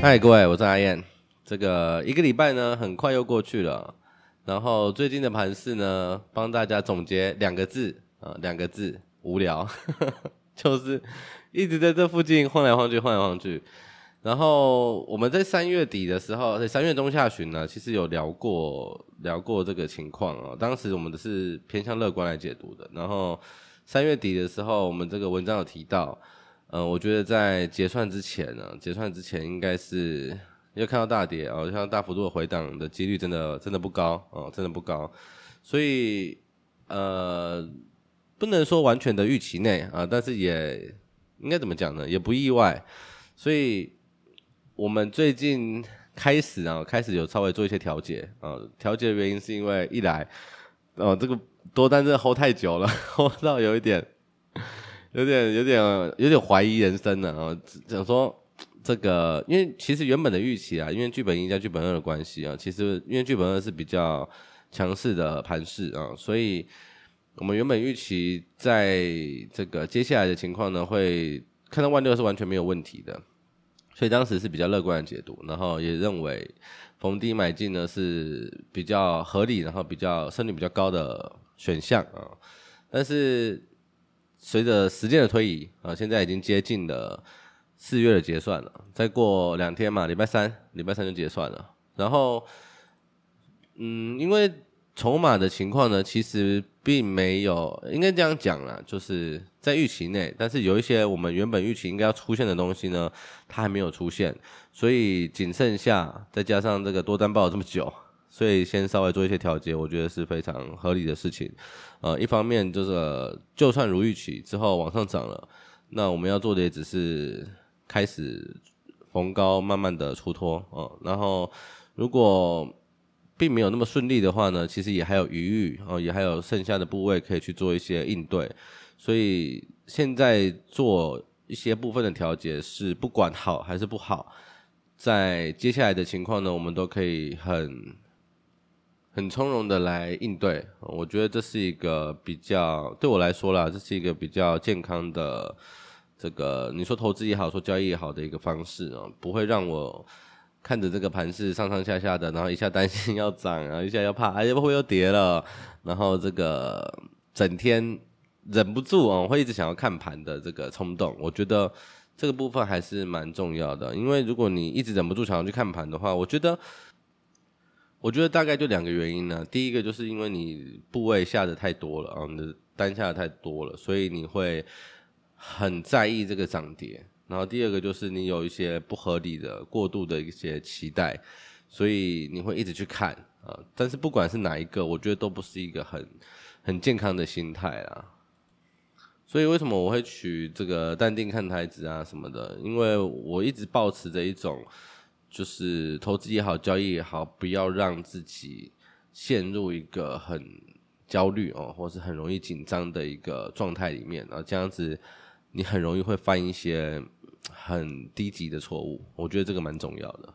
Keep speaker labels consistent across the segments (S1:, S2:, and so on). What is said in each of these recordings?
S1: 嗨各位，我是阿燕。这个一个礼拜呢，很快又过去了。然后最近的盘势呢，帮大家总结两个字啊，两个字，无聊，就是一直在这附近晃来晃去，晃来晃去。然后我们在三月底的时候，在三月中下旬呢，其实有聊过聊过这个情况啊。当时我们的是偏向乐观来解读的。然后三月底的时候，我们这个文章有提到。嗯，我觉得在结算之前呢，结算之前应该是要看到大跌啊，看到大幅度的回档的几率真的真的不高啊，真的不高，所以呃，不能说完全的预期内啊，但是也应该怎么讲呢？也不意外，所以我们最近开始啊，开始有稍微做一些调节啊，调节的原因是因为一来，哦，这个多单真的 hold 太久了，hold 到有一点。有点有点有点怀疑人生了啊！想说这个，因为其实原本的预期啊，因为剧本一加剧本二的关系啊，其实因为剧本二是比较强势的盘势啊，所以我们原本预期在这个接下来的情况呢，会看到万六是完全没有问题的，所以当时是比较乐观的解读，然后也认为逢低买进呢是比较合理，然后比较胜率比较高的选项啊，但是。随着时间的推移啊，现在已经接近了四月的结算了，再过两天嘛，礼拜三，礼拜三就结算了。然后，嗯，因为筹码的情况呢，其实并没有，应该这样讲啦，就是在预期内，但是有一些我们原本预期应该要出现的东西呢，它还没有出现，所以仅剩下再加上这个多单爆了这么久。所以先稍微做一些调节，我觉得是非常合理的事情。呃，一方面就是就算如预期之后往上涨了，那我们要做的也只是开始逢高慢慢的出脱哦、呃。然后如果并没有那么顺利的话呢，其实也还有余裕哦，也还有剩下的部位可以去做一些应对。所以现在做一些部分的调节是不管好还是不好，在接下来的情况呢，我们都可以很。很从容的来应对，我觉得这是一个比较对我来说啦，这是一个比较健康的这个你说投资也好，说交易也好的一个方式啊，不会让我看着这个盘势上上下下的，然后一下担心要涨，然后一下要怕，哎，会不会又跌了？然后这个整天忍不住啊，会一直想要看盘的这个冲动，我觉得这个部分还是蛮重要的，因为如果你一直忍不住想要去看盘的话，我觉得。我觉得大概就两个原因呢。第一个就是因为你部位下的太多了啊，你的单下的太多了，所以你会很在意这个涨跌。然后第二个就是你有一些不合理的、过度的一些期待，所以你会一直去看啊。但是不管是哪一个，我觉得都不是一个很很健康的心态啊。所以为什么我会取这个淡定看台子啊什么的？因为我一直保持着一种。就是投资也好，交易也好，不要让自己陷入一个很焦虑哦，或是很容易紧张的一个状态里面，然后这样子你很容易会犯一些很低级的错误。我觉得这个蛮重要的。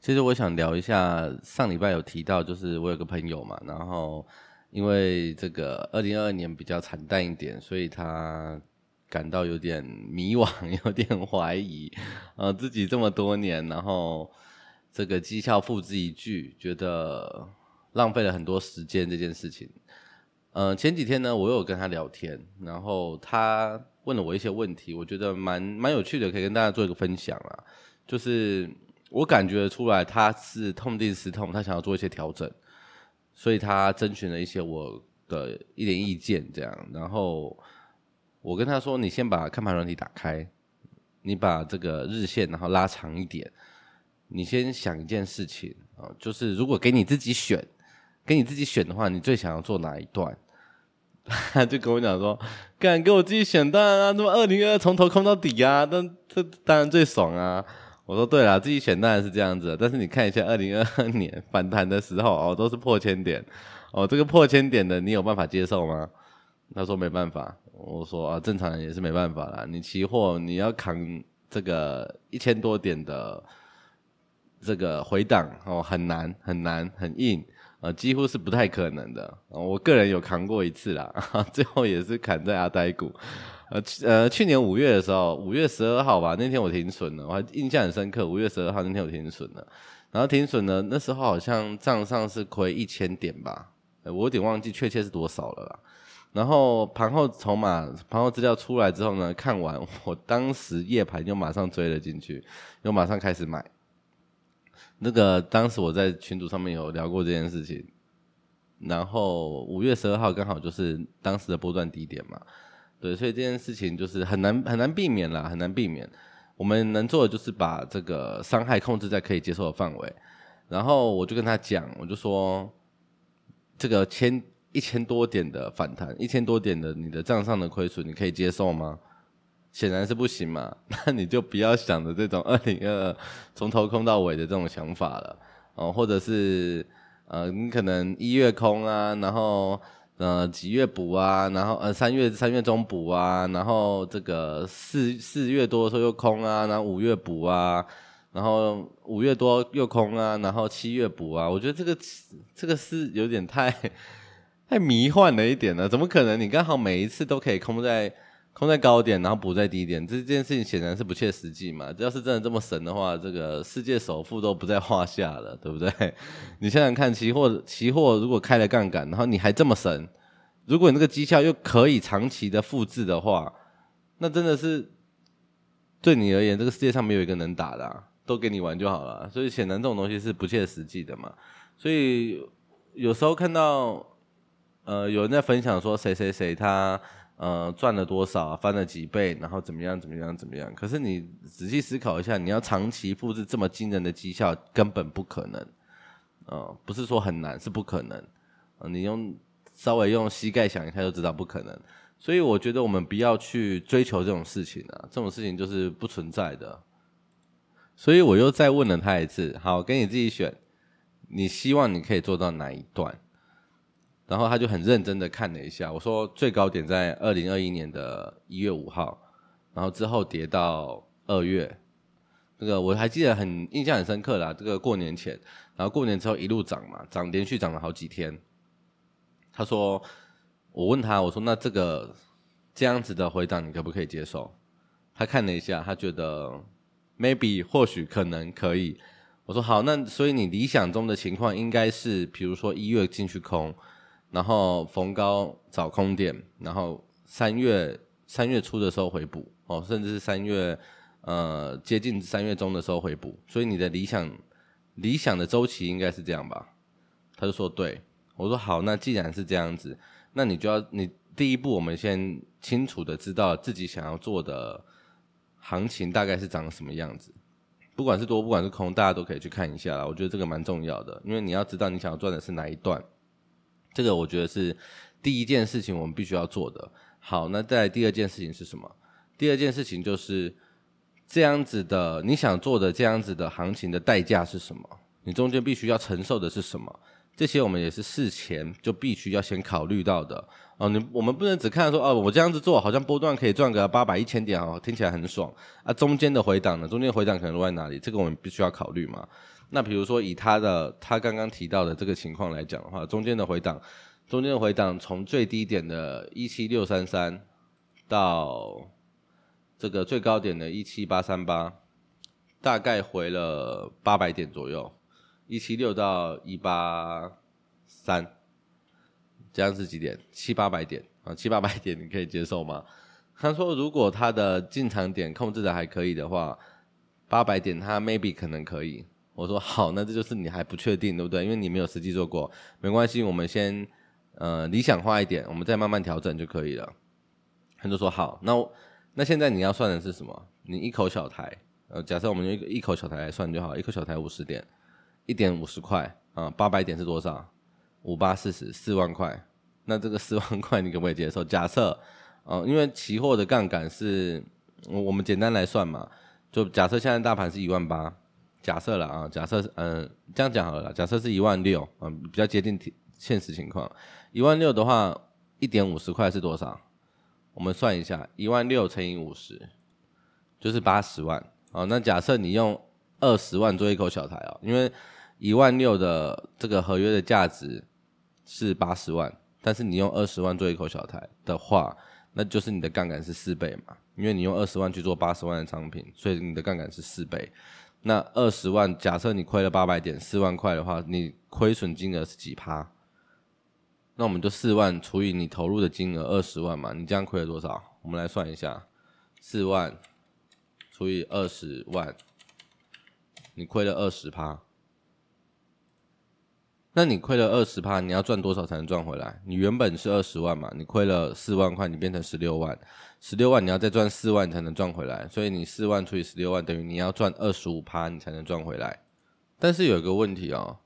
S1: 其实我想聊一下，上礼拜有提到，就是我有个朋友嘛，然后因为这个二零二二年比较惨淡一点，所以他。感到有点迷惘，有点怀疑，呃，自己这么多年，然后这个绩效付之一炬，觉得浪费了很多时间这件事情。呃，前几天呢，我有跟他聊天，然后他问了我一些问题，我觉得蛮蛮有趣的，可以跟大家做一个分享啊。就是我感觉出来他是痛定思痛，他想要做一些调整，所以他征询了一些我的一点意见，这样，然后。我跟他说：“你先把看盘软体打开，你把这个日线然后拉长一点。你先想一件事情啊，就是如果给你自己选，给你自己选的话，你最想要做哪一段？” 他就跟我讲说：“敢给我自己选，当然啊，那么二零二从头空到底啊，那这当然最爽啊。”我说：“对了，自己选当然是这样子，但是你看一下二零二二年 反弹的时候哦，都是破千点哦，这个破千点的你有办法接受吗？”他说：“没办法。”我说啊，正常人也是没办法啦。你期货你要扛这个一千多点的这个回档哦，很难很难很硬呃，几乎是不太可能的。我个人有扛过一次啦，最后也是砍在阿呆股。呃呃，去年五月的时候，五月十二号吧，那天我停损了，我还印象很深刻。五月十二号那天我停损了，然后停损了，那时候好像账上是亏一千点吧，我有点忘记确切是多少了啦。然后盘后筹码、盘后资料出来之后呢，看完，我当时夜盘就马上追了进去，又马上开始买。那个当时我在群组上面有聊过这件事情，然后五月十二号刚好就是当时的波段低点嘛，对，所以这件事情就是很难很难避免啦，很难避免。我们能做的就是把这个伤害控制在可以接受的范围，然后我就跟他讲，我就说这个千一千多点的反弹，一千多点的你的账上的亏损，你可以接受吗？显然是不行嘛，那你就不要想着这种二零二二从头空到尾的这种想法了哦，或者是呃，你可能一月空啊，然后呃几月补啊，然后呃三月三月中补啊，然后这个四四月多的时候又空啊，然后五月补啊，然后五月多又空啊，然后七月补啊，我觉得这个这个是有点太太迷幻了一点了，怎么可能？你刚好每一次都可以空在。空在高点，然后补在低点，这件事情显然是不切实际嘛。要是真的这么神的话，这个世界首富都不在话下了，对不对？你想想看，期货期货如果开了杠杆，然后你还这么神，如果你这个绩效又可以长期的复制的话，那真的是对你而言，这个世界上没有一个能打的，都给你玩就好了。所以显然这种东西是不切实际的嘛。所以有时候看到呃有人在分享说谁谁谁他。呃，赚了多少，翻了几倍，然后怎么样，怎么样，怎么样？可是你仔细思考一下，你要长期复制这么惊人的绩效，根本不可能。呃，不是说很难，是不可能。你用稍微用膝盖想一下就知道不可能。所以我觉得我们不要去追求这种事情啊，这种事情就是不存在的。所以我又再问了他一次，好，给你自己选，你希望你可以做到哪一段？然后他就很认真的看了一下，我说最高点在二零二一年的一月五号，然后之后跌到二月，这个我还记得很印象很深刻啦，这个过年前，然后过年之后一路涨嘛，涨连续涨了好几天。他说，我问他，我说那这个这样子的回档你可不可以接受？他看了一下，他觉得 maybe 或许可能可以。我说好，那所以你理想中的情况应该是，比如说一月进去空。然后逢高找空点，然后三月三月初的时候回补哦，甚至是三月呃接近三月中的时候回补，所以你的理想理想的周期应该是这样吧？他就说对，我说好，那既然是这样子，那你就要你第一步，我们先清楚的知道自己想要做的行情大概是长什么样子，不管是多不管是空，大家都可以去看一下啦。我觉得这个蛮重要的，因为你要知道你想要赚的是哪一段。这个我觉得是第一件事情，我们必须要做的。好，那再第二件事情是什么？第二件事情就是这样子的，你想做的这样子的行情的代价是什么？你中间必须要承受的是什么？这些我们也是事前就必须要先考虑到的。哦，你我们不能只看说，哦，我这样子做好像波段可以赚个八百一千点哦，听起来很爽啊。中间的回档呢？中间回档可能落在哪里？这个我们必须要考虑嘛。那比如说以他的他刚刚提到的这个情况来讲的话，中间的回档，中间的回档从最低点的一七六三三到这个最高点的一七八三八，大概回了八百点左右，一七六到一八三，这样是几点？七八百点啊，七八百点你可以接受吗？他说如果他的进场点控制的还可以的话，八百点他 maybe 可能可以。我说好，那这就是你还不确定，对不对？因为你没有实际做过，没关系，我们先呃理想化一点，我们再慢慢调整就可以了。他就说好，那那现在你要算的是什么？你一口小台，呃，假设我们用一一口小台来算就好，一口小台五十点，一点五十块啊，八百点是多少？五八四十，四万块。那这个四万块你可不可以接受？假设，呃，因为期货的杠杆是，我们简单来算嘛，就假设现在大盘是一万八。假设了啊，假设是嗯，这样讲好了，假设是一万六，嗯，比较接近现实情况。一万六的话，一点五十块是多少？我们算一下，一万六乘以五十，就是八十万。哦，那假设你用二十万做一口小台哦，因为一万六的这个合约的价值是八十万，但是你用二十万做一口小台的话，那就是你的杠杆是四倍嘛，因为你用二十万去做八十万的商品，所以你的杠杆是四倍。那二十万，假设你亏了八百点，四万块的话，你亏损金额是几趴？那我们就四万除以你投入的金额二十万嘛，你这样亏了多少？我们来算一下，四万除以二十万，你亏了二十趴。那你亏了二十趴，你要赚多少才能赚回来？你原本是二十万嘛，你亏了四万块，你变成十六万，十六万你要再赚四万才能赚回来，所以你四万除以十六万等于你要赚二十五趴，你才能赚回来。但是有一个问题哦，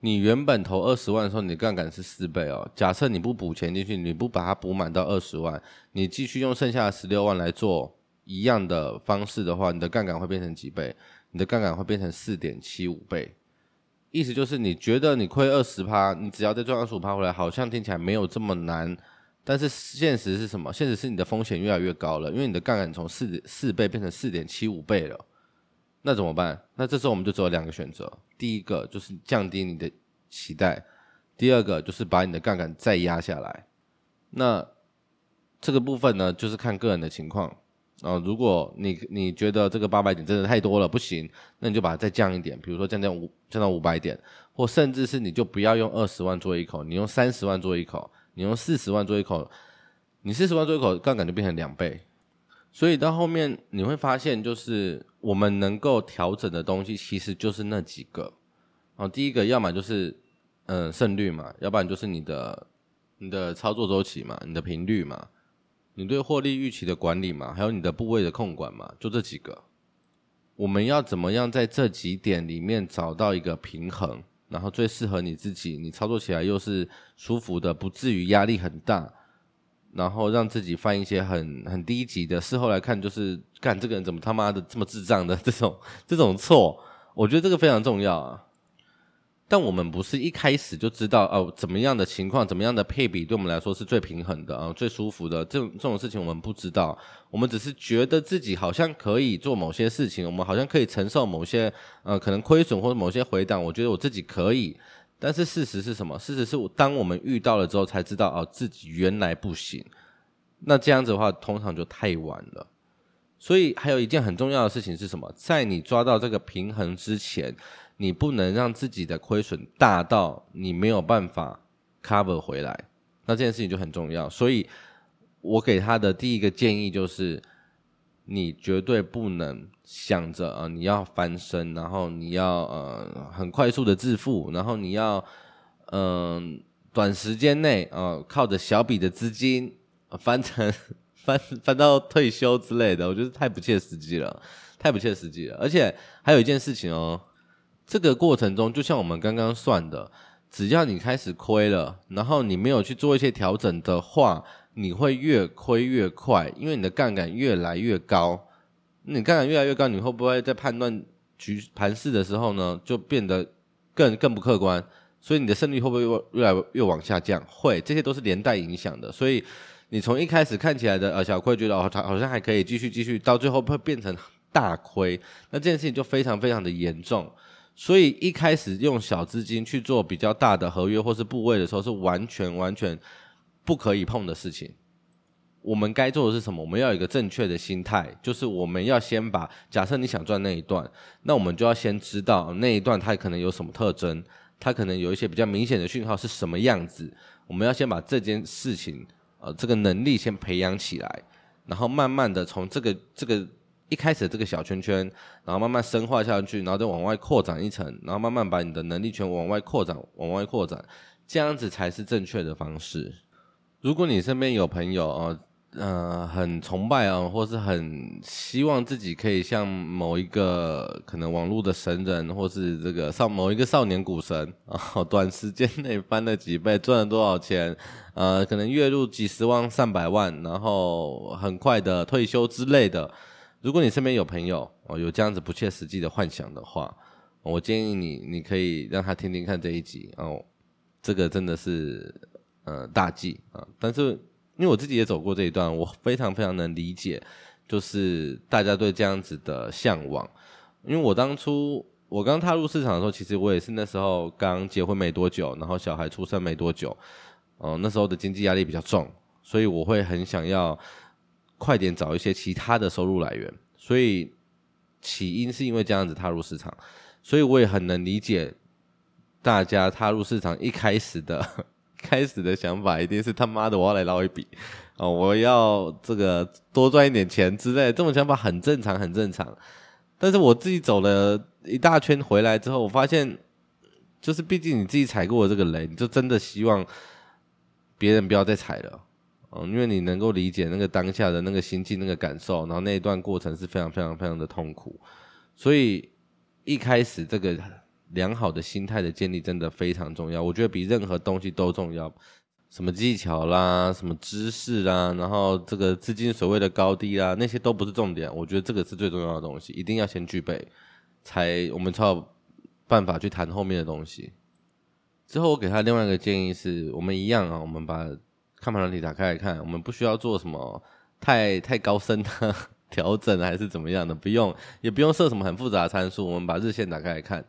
S1: 你原本投二十万的时候，你的杠杆是四倍哦。假设你不补钱进去，你不把它补满到二十万，你继续用剩下的十六万来做一样的方式的话，你的杠杆会变成几倍？你的杠杆会变成四点七五倍。意思就是，你觉得你亏二十趴，你只要再赚二十五趴回来，好像听起来没有这么难。但是现实是什么？现实是你的风险越来越高了，因为你的杠杆从四四倍变成四点七五倍了。那怎么办？那这时候我们就只有两个选择：第一个就是降低你的期待；第二个就是把你的杠杆再压下来。那这个部分呢，就是看个人的情况。啊，如果你你觉得这个八百点真的太多了，不行，那你就把它再降一点，比如说降降五降到五百点，或甚至是你就不要用二十万做一口，你用三十万做一口，你用四十万做一口，你四十万做一口，杠杆就变成两倍。所以到后面你会发现，就是我们能够调整的东西其实就是那几个。哦，第一个要么就是嗯胜率嘛，要不然就是你的你的操作周期嘛，你的频率嘛。你对获利预期的管理嘛，还有你的部位的控管嘛，就这几个。我们要怎么样在这几点里面找到一个平衡，然后最适合你自己，你操作起来又是舒服的，不至于压力很大，然后让自己犯一些很很低级的，事后来看就是干这个人怎么他妈的这么智障的这种这种错，我觉得这个非常重要啊。但我们不是一开始就知道哦，怎么样的情况，怎么样的配比对我们来说是最平衡的啊，最舒服的。这种这种事情我们不知道，我们只是觉得自己好像可以做某些事情，我们好像可以承受某些呃可能亏损或者某些回档。我觉得我自己可以，但是事实是什么？事实是当我们遇到了之后才知道哦，自己原来不行。那这样子的话，通常就太晚了。所以还有一件很重要的事情是什么？在你抓到这个平衡之前。你不能让自己的亏损大到你没有办法 cover 回来，那这件事情就很重要。所以，我给他的第一个建议就是，你绝对不能想着啊，你要翻身，然后你要呃很快速的致富，然后你要嗯短时间内啊靠着小笔的资金翻成翻 翻到退休之类的，我觉得太不切实际了，太不切实际了。而且还有一件事情哦。这个过程中，就像我们刚刚算的，只要你开始亏了，然后你没有去做一些调整的话，你会越亏越快，因为你的杠杆越来越高。你杠杆越来越高，你会不会在判断局盘势的时候呢，就变得更更不客观？所以你的胜率会不会越越来越往下降？会，这些都是连带影响的。所以你从一开始看起来的呃小亏，觉得哦，好像还可以继续继续，到最后会变成大亏，那这件事情就非常非常的严重。所以一开始用小资金去做比较大的合约或是部位的时候，是完全完全不可以碰的事情。我们该做的是什么？我们要有一个正确的心态，就是我们要先把假设你想赚那一段，那我们就要先知道那一段它可能有什么特征，它可能有一些比较明显的讯号是什么样子。我们要先把这件事情，呃，这个能力先培养起来，然后慢慢的从这个这个。一开始这个小圈圈，然后慢慢深化下去，然后再往外扩展一层，然后慢慢把你的能力圈往外扩展，往外扩展，这样子才是正确的方式。如果你身边有朋友啊，呃，很崇拜啊，或是很希望自己可以像某一个可能网络的神人，或是这个少某一个少年股神啊，短时间内翻了几倍，赚了多少钱，呃，可能月入几十万、上百万，然后很快的退休之类的。如果你身边有朋友哦，有这样子不切实际的幻想的话，我建议你，你可以让他听听看这一集哦。这个真的是呃大忌啊！但是因为我自己也走过这一段，我非常非常能理解，就是大家对这样子的向往。因为我当初我刚踏入市场的时候，其实我也是那时候刚结婚没多久，然后小孩出生没多久，哦、呃，那时候的经济压力比较重，所以我会很想要快点找一些其他的收入来源。所以起因是因为这样子踏入市场，所以我也很能理解大家踏入市场一开始的 开始的想法，一定是他妈的我要来捞一笔。哦，我要这个多赚一点钱之类的，这种想法很正常，很正常。但是我自己走了一大圈回来之后，我发现，就是毕竟你自己踩过的这个雷，你就真的希望别人不要再踩了，嗯，因为你能够理解那个当下的那个心境、那个感受，然后那一段过程是非常非常非常的痛苦，所以一开始这个良好的心态的建立真的非常重要，我觉得比任何东西都重要。什么技巧啦，什么知识啦，然后这个资金所谓的高低啦，那些都不是重点。我觉得这个是最重要的东西，一定要先具备，才我们才有办法去谈后面的东西。之后我给他另外一个建议是，我们一样啊，我们把看盘软体打开来看，我们不需要做什么太太高深的 调整还是怎么样的，不用，也不用设什么很复杂的参数，我们把日线打开来看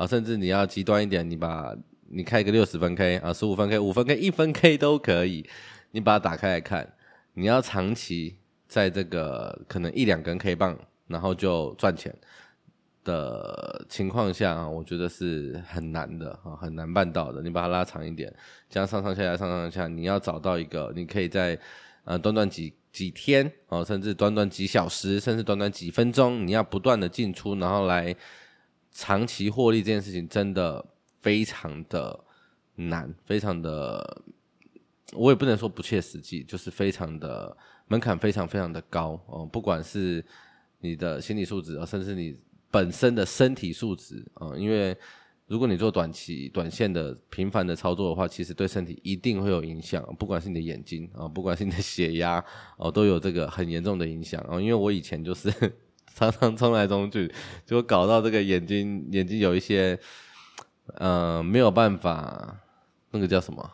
S1: 啊，甚至你要极端一点，你把。你开一个六十分 K 啊，十五分 K、五分 K、一分 K 都可以，你把它打开来看。你要长期在这个可能一两根 K 棒，然后就赚钱的情况下啊，我觉得是很难的啊，很难办到的。你把它拉长一点，这样上上下下、上上下下，你要找到一个你可以在呃短短几几天啊，甚至短短几小时，甚至短短几分钟，你要不断的进出，然后来长期获利这件事情，真的。非常的难，非常的，我也不能说不切实际，就是非常的门槛非常非常的高哦。不管是你的心理素质啊，甚至你本身的身体素质啊，因为如果你做短期、短线的频繁的操作的话，其实对身体一定会有影响。不管是你的眼睛啊，不管是你的血压哦，都有这个很严重的影响啊。因为我以前就是常常冲来冲去，就搞到这个眼睛眼睛有一些。呃，没有办法，那个叫什么？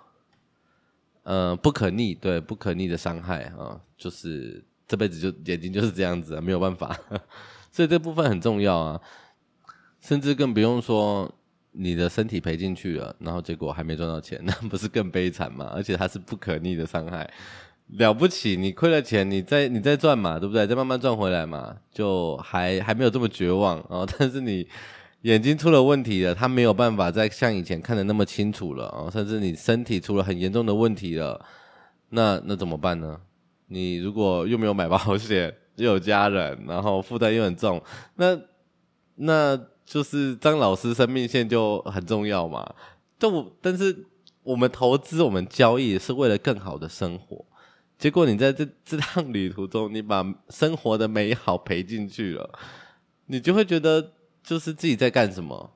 S1: 呃，不可逆，对，不可逆的伤害啊，就是这辈子就眼睛就是这样子啊，没有办法，所以这部分很重要啊，甚至更不用说你的身体赔进去了，然后结果还没赚到钱，那不是更悲惨吗？而且它是不可逆的伤害，了不起，你亏了钱，你再你再赚嘛，对不对？再慢慢赚回来嘛，就还还没有这么绝望啊，但是你。眼睛出了问题了，他没有办法再像以前看得那么清楚了啊，甚至你身体出了很严重的问题了，那那怎么办呢？你如果又没有买保险，又有家人，然后负担又很重，那那就是张老师生命线就很重要嘛。但但是我们投资、我们交易是为了更好的生活，结果你在这这趟旅途中，你把生活的美好赔进去了，你就会觉得。就是自己在干什么？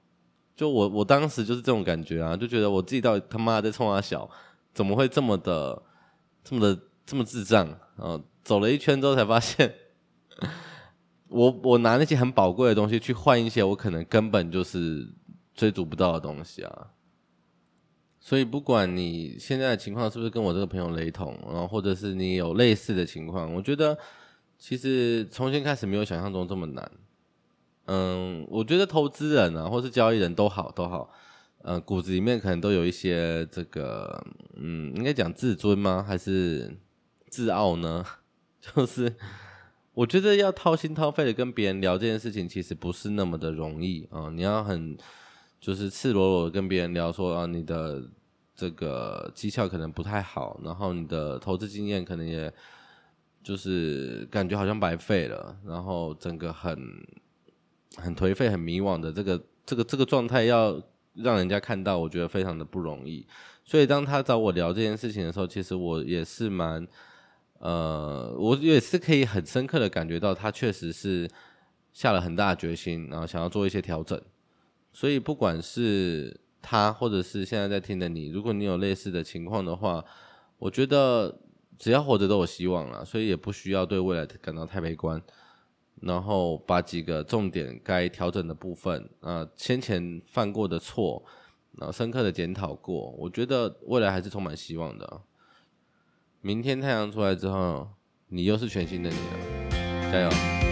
S1: 就我我当时就是这种感觉啊，就觉得我自己到底他妈在冲啊小，怎么会这么的这么的这么智障啊？走了一圈之后才发现，我我拿那些很宝贵的东西去换一些我可能根本就是追逐不到的东西啊。所以不管你现在的情况是不是跟我这个朋友雷同，然后或者是你有类似的情况，我觉得其实重新开始没有想象中这么难。嗯，我觉得投资人啊，或是交易人都好都好，呃，骨子里面可能都有一些这个，嗯，应该讲自尊吗？还是自傲呢？就是我觉得要掏心掏肺的跟别人聊这件事情，其实不是那么的容易啊。你要很就是赤裸裸跟别人聊说啊，你的这个绩效可能不太好，然后你的投资经验可能也就是感觉好像白费了，然后整个很。很颓废、很迷惘的这个、这个、这个状态，要让人家看到，我觉得非常的不容易。所以当他找我聊这件事情的时候，其实我也是蛮，呃，我也是可以很深刻的感觉到，他确实是下了很大的决心，然后想要做一些调整。所以不管是他，或者是现在在听的你，如果你有类似的情况的话，我觉得只要活着都有希望了，所以也不需要对未来感到太悲观。然后把几个重点该调整的部分，啊，先前犯过的错，然后深刻的检讨过，我觉得未来还是充满希望的。明天太阳出来之后，你又是全新的你了，加油！